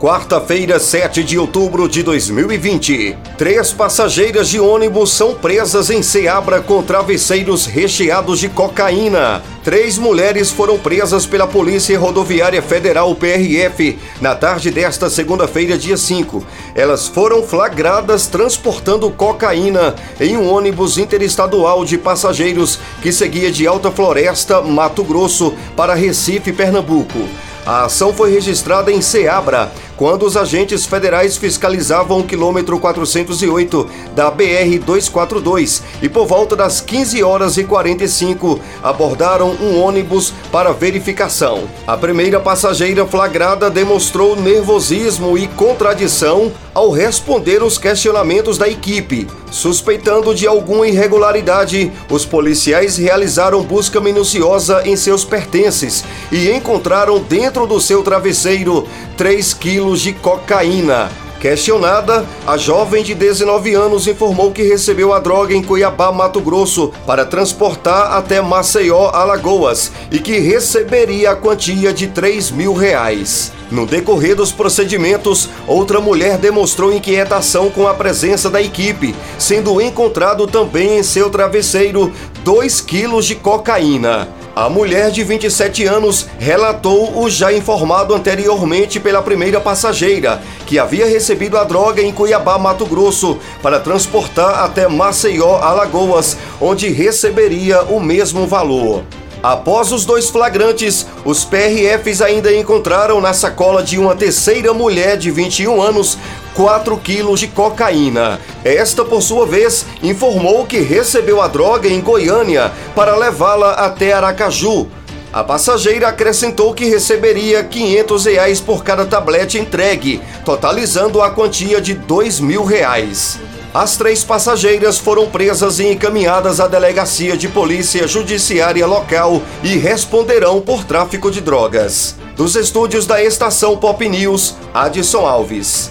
Quarta-feira, 7 de outubro de 2020. Três passageiras de ônibus são presas em Ceabra com travesseiros recheados de cocaína. Três mulheres foram presas pela Polícia Rodoviária Federal PRF na tarde desta segunda-feira, dia 5. Elas foram flagradas transportando cocaína em um ônibus interestadual de passageiros que seguia de Alta Floresta, Mato Grosso, para Recife, Pernambuco. A ação foi registrada em Ceabra, quando os agentes federais fiscalizavam o quilômetro 408 da BR 242 e por volta das 15 horas e 45 abordaram um ônibus para verificação. A primeira passageira flagrada demonstrou nervosismo e contradição ao responder os questionamentos da equipe. Suspeitando de alguma irregularidade, os policiais realizaram busca minuciosa em seus pertences e encontraram dentro do seu travesseiro 3 quilos de cocaína. Questionada, a jovem de 19 anos informou que recebeu a droga em Cuiabá, Mato Grosso, para transportar até Maceió, Alagoas, e que receberia a quantia de 3 mil reais. No decorrer dos procedimentos, outra mulher demonstrou inquietação com a presença da equipe, sendo encontrado também em seu travesseiro 2 quilos de cocaína. A mulher de 27 anos relatou o já informado anteriormente pela primeira passageira, que havia recebido a droga em Cuiabá, Mato Grosso, para transportar até Maceió, Alagoas, onde receberia o mesmo valor. Após os dois flagrantes, os PRFs ainda encontraram na sacola de uma terceira mulher de 21 anos 4 quilos de cocaína. Esta, por sua vez, informou que recebeu a droga em Goiânia para levá-la até Aracaju. A passageira acrescentou que receberia 500 reais por cada tablete entregue, totalizando a quantia de 2 mil reais. As três passageiras foram presas e encaminhadas à delegacia de polícia judiciária local e responderão por tráfico de drogas. Dos estúdios da estação Pop News, Adson Alves.